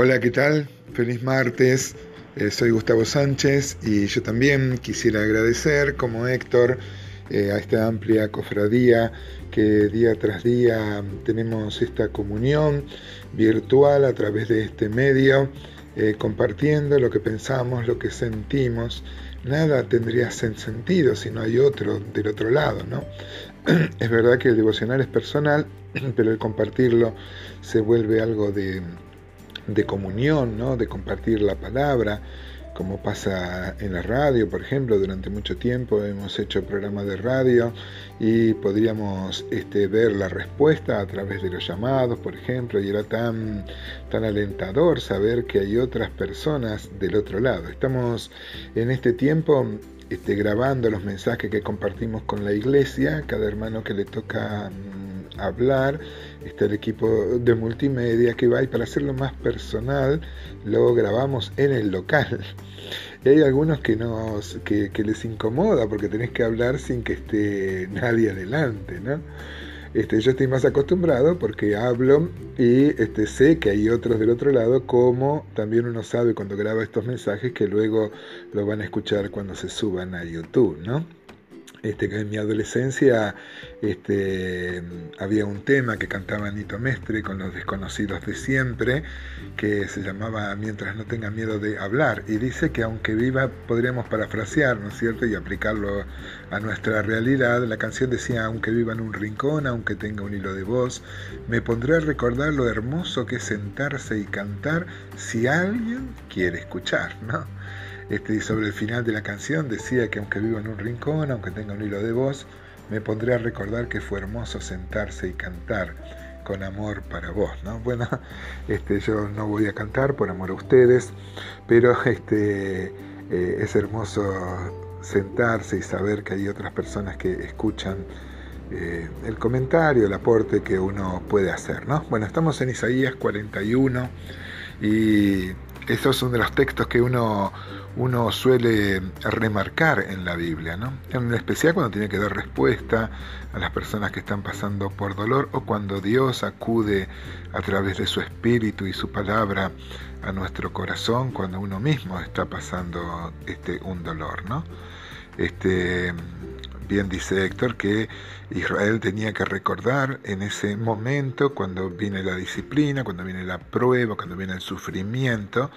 Hola, ¿qué tal? Feliz martes. Eh, soy Gustavo Sánchez y yo también quisiera agradecer, como Héctor, eh, a esta amplia cofradía que día tras día tenemos esta comunión virtual a través de este medio, eh, compartiendo lo que pensamos, lo que sentimos. Nada tendría sentido si no hay otro del otro lado, ¿no? Es verdad que el devocional es personal, pero el compartirlo se vuelve algo de de comunión, ¿no? de compartir la palabra, como pasa en la radio, por ejemplo, durante mucho tiempo hemos hecho programas de radio y podríamos este, ver la respuesta a través de los llamados, por ejemplo, y era tan, tan alentador saber que hay otras personas del otro lado. Estamos en este tiempo este, grabando los mensajes que compartimos con la iglesia, cada hermano que le toca mm, hablar, está el equipo de multimedia que va y para hacerlo más personal lo grabamos en el local. Y hay algunos que, nos, que, les incomoda porque tenés que hablar sin que esté nadie adelante, ¿no? Este, yo estoy más acostumbrado porque hablo y este, sé que hay otros del otro lado, como también uno sabe cuando graba estos mensajes que luego lo van a escuchar cuando se suban a YouTube, ¿no? Este, que en mi adolescencia este, había un tema que cantaba Nito Mestre con los desconocidos de siempre, que se llamaba Mientras no tenga miedo de hablar, y dice que aunque viva, podríamos parafrasear, ¿no es cierto?, y aplicarlo a nuestra realidad, la canción decía, aunque viva en un rincón, aunque tenga un hilo de voz, me pondré a recordar lo hermoso que es sentarse y cantar si alguien quiere escuchar, ¿no? Este, y sobre el final de la canción decía que aunque vivo en un rincón, aunque tenga un hilo de voz, me pondré a recordar que fue hermoso sentarse y cantar con amor para vos, ¿no? Bueno, este, yo no voy a cantar por amor a ustedes, pero este, eh, es hermoso sentarse y saber que hay otras personas que escuchan eh, el comentario, el aporte que uno puede hacer, ¿no? Bueno, estamos en Isaías 41 y estos son de los textos que uno, uno suele remarcar en la Biblia, ¿no? en especial cuando tiene que dar respuesta a las personas que están pasando por dolor o cuando Dios acude a través de su espíritu y su palabra a nuestro corazón cuando uno mismo está pasando este, un dolor. ¿no? Este, Bien dice Héctor que Israel tenía que recordar en ese momento, cuando viene la disciplina, cuando viene la prueba, cuando viene el sufrimiento,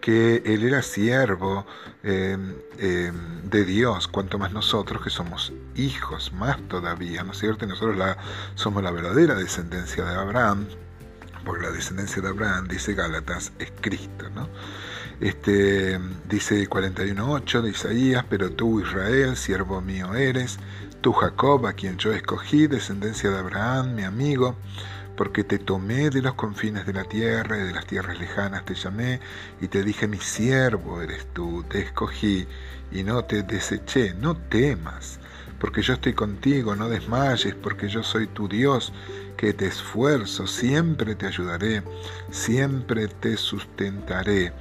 que él era siervo em, em, de Dios, cuanto más nosotros que somos hijos, más todavía, ¿no es cierto? nosotros somos la verdadera descendencia de Abraham, porque la descendencia de Abraham, dice Gálatas, es Cristo, ¿no? Este, dice 41.8 de Isaías, pero tú Israel, siervo mío eres, tú Jacob, a quien yo escogí, descendencia de Abraham, mi amigo, porque te tomé de los confines de la tierra y de las tierras lejanas te llamé y te dije, mi siervo eres tú, te escogí y no te deseché, no temas, porque yo estoy contigo, no desmayes, porque yo soy tu Dios, que te esfuerzo, siempre te ayudaré, siempre te sustentaré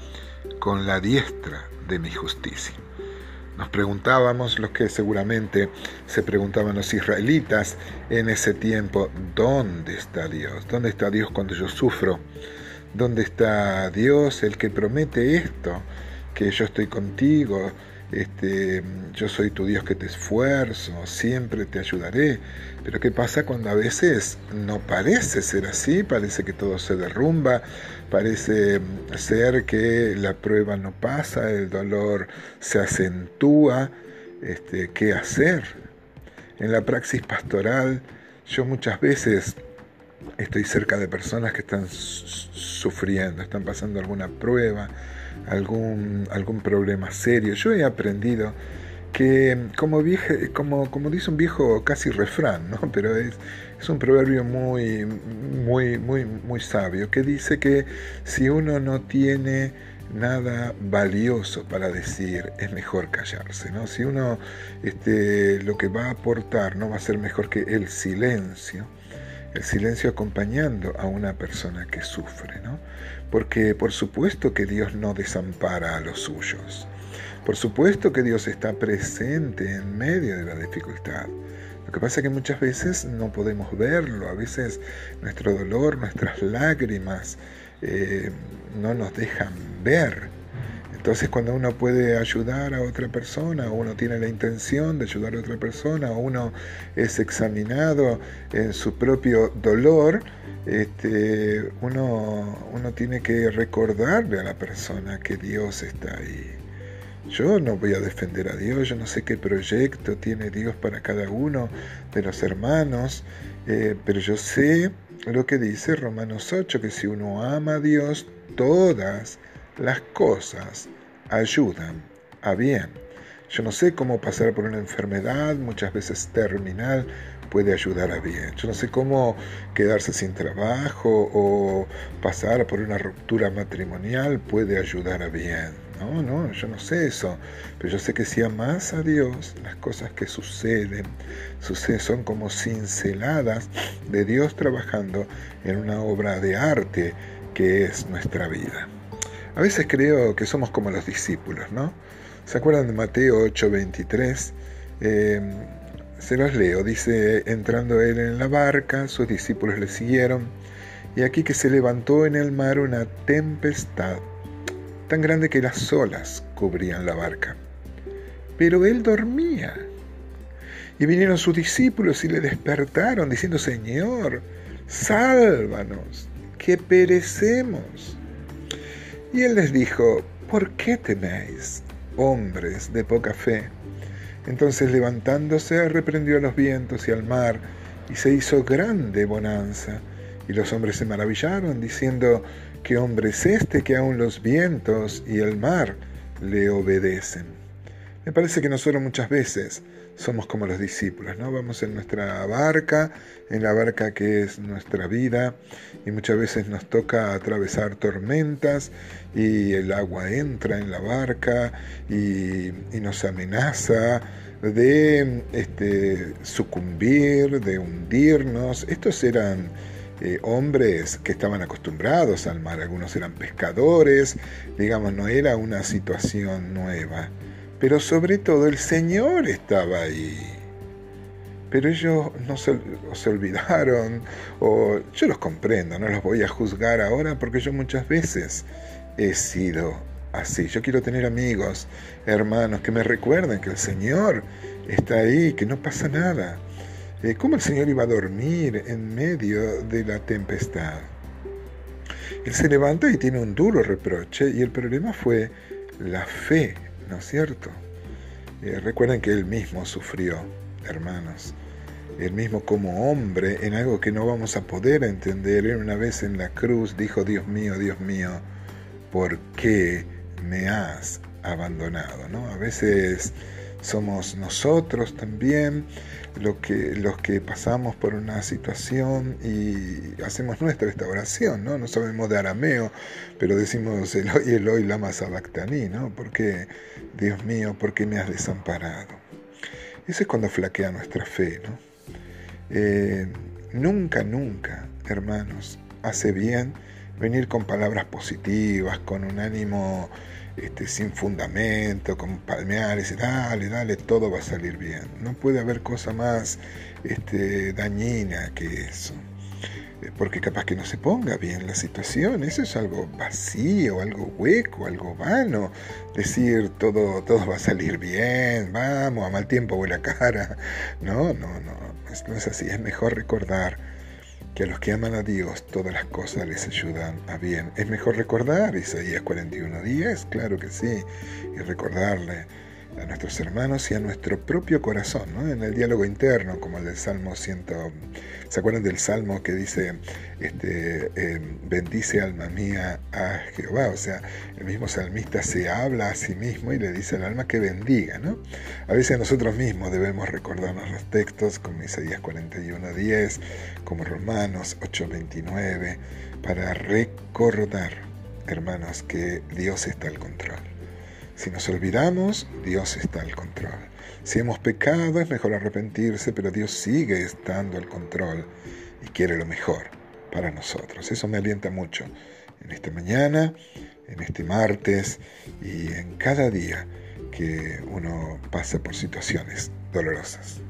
con la diestra de mi justicia. Nos preguntábamos, los que seguramente se preguntaban los israelitas en ese tiempo, ¿dónde está Dios? ¿Dónde está Dios cuando yo sufro? ¿Dónde está Dios el que promete esto? Que yo estoy contigo, este, yo soy tu Dios que te esfuerzo, siempre te ayudaré. Pero ¿qué pasa cuando a veces no parece ser así? Parece que todo se derrumba, parece ser que la prueba no pasa, el dolor se acentúa. Este, ¿Qué hacer? En la praxis pastoral, yo muchas veces estoy cerca de personas que están sufriendo, están pasando alguna prueba, algún, algún problema serio. Yo he aprendido que, como, como, como dice un viejo casi refrán, ¿no? pero es, es un proverbio muy, muy, muy, muy sabio, que dice que si uno no tiene nada valioso para decir, es mejor callarse. ¿no? Si uno este, lo que va a aportar no va a ser mejor que el silencio, el silencio acompañando a una persona que sufre, ¿no? Porque por supuesto que Dios no desampara a los suyos. Por supuesto que Dios está presente en medio de la dificultad. Lo que pasa es que muchas veces no podemos verlo, a veces nuestro dolor, nuestras lágrimas, eh, no nos dejan ver. Entonces cuando uno puede ayudar a otra persona, uno tiene la intención de ayudar a otra persona, uno es examinado en su propio dolor, este, uno, uno tiene que recordarle a la persona que Dios está ahí. Yo no voy a defender a Dios, yo no sé qué proyecto tiene Dios para cada uno de los hermanos, eh, pero yo sé lo que dice Romanos 8, que si uno ama a Dios, todas las cosas ayudan a bien. Yo no sé cómo pasar por una enfermedad, muchas veces terminal, puede ayudar a bien. Yo no sé cómo quedarse sin trabajo o pasar por una ruptura matrimonial puede ayudar a bien. No, no, yo no sé eso. Pero yo sé que si amas a Dios, las cosas que suceden, suceden son como cinceladas de Dios trabajando en una obra de arte que es nuestra vida. A veces creo que somos como los discípulos, ¿no? ¿Se acuerdan de Mateo 8:23? Eh, se los leo, dice, entrando él en la barca, sus discípulos le siguieron, y aquí que se levantó en el mar una tempestad tan grande que las olas cubrían la barca. Pero él dormía. Y vinieron sus discípulos y le despertaron diciendo, Señor, sálvanos, que perecemos. Y él les dijo, ¿por qué teméis, hombres de poca fe? Entonces levantándose reprendió a los vientos y al mar, y se hizo grande bonanza. Y los hombres se maravillaron, diciendo, ¿Qué hombre es este que aún los vientos y el mar le obedecen? Me parece que nosotros muchas veces somos como los discípulos, ¿no? Vamos en nuestra barca, en la barca que es nuestra vida, y muchas veces nos toca atravesar tormentas y el agua entra en la barca y, nos amenaza de este, sucumbir, de hundirnos. Estos eran eh, hombres que estaban acostumbrados al mar, algunos eran pescadores, digamos, no era una situación nueva. Pero sobre todo el Señor estaba ahí. Pero ellos no se, olvidaron, o yo los comprendo, no los voy a juzgar ahora porque yo muchas veces he sido así. Yo quiero tener amigos, hermanos, que me recuerden que el Señor está ahí, que no pasa nada. Eh, cómo el Señor iba a dormir en medio de la tempestad. Él se levanta y tiene un duro reproche y el problema fue la fe, ¿no es cierto? Eh, recuerden que él mismo sufrió, hermanos. Él mismo como hombre en algo que no vamos a poder entender. Él una vez en la cruz dijo, Dios mío, Dios mío, ¿por qué me has abandonado? ¿no? A veces somos nosotros también lo que, los que pasamos por una situación y hacemos nuestra esta oración, ¿no? No sabemos de arameo, pero decimos Eloi, Eloi, lama sabactaní, ¿no? Porque, Dios mío, ¿por qué me has desamparado? Eso es cuando flaquea nuestra fe, ¿no? Eh, nunca, nunca, hermanos, hace bien venir con palabras positivas, con un ánimo este, sin fundamento, con palmear, y dale, dale, todo va a salir bien. No puede haber cosa más este, dañina que eso. Eh, porque capaz que no se ponga bien la situación, eso es algo vacío, algo hueco, algo vano. Decir todo, todo va a salir bien, vamos, a mal tiempo buena cara. No, no, no, no es así. Es mejor recordar que a los que aman a Dios todas las cosas les ayudan a bien. Es mejor recordar Isaías 41.10, claro que sí, y recordarle a nuestros hermanos y a nuestro propio corazón, ¿no? en el diálogo interno, como el del Salmo 100. ¿Se acuerdan del Salmo que dice, este, em, bendice alma mía a Jehová? O sea, el mismo salmista se habla a sí mismo y le dice al alma que bendiga. ¿no? A veces nosotros mismos debemos recordarnos los textos, como Isaías 41.10, como Romanos 8.29, para recordar, hermanos, que Dios está al control. Si nos olvidamos, Dios está al control. Si hemos pecado, es mejor arrepentirse, pero Dios sigue estando al control y quiere lo mejor para nosotros. Eso me alienta mucho en esta mañana, en este martes y en cada día que uno pasa por situaciones dolorosas.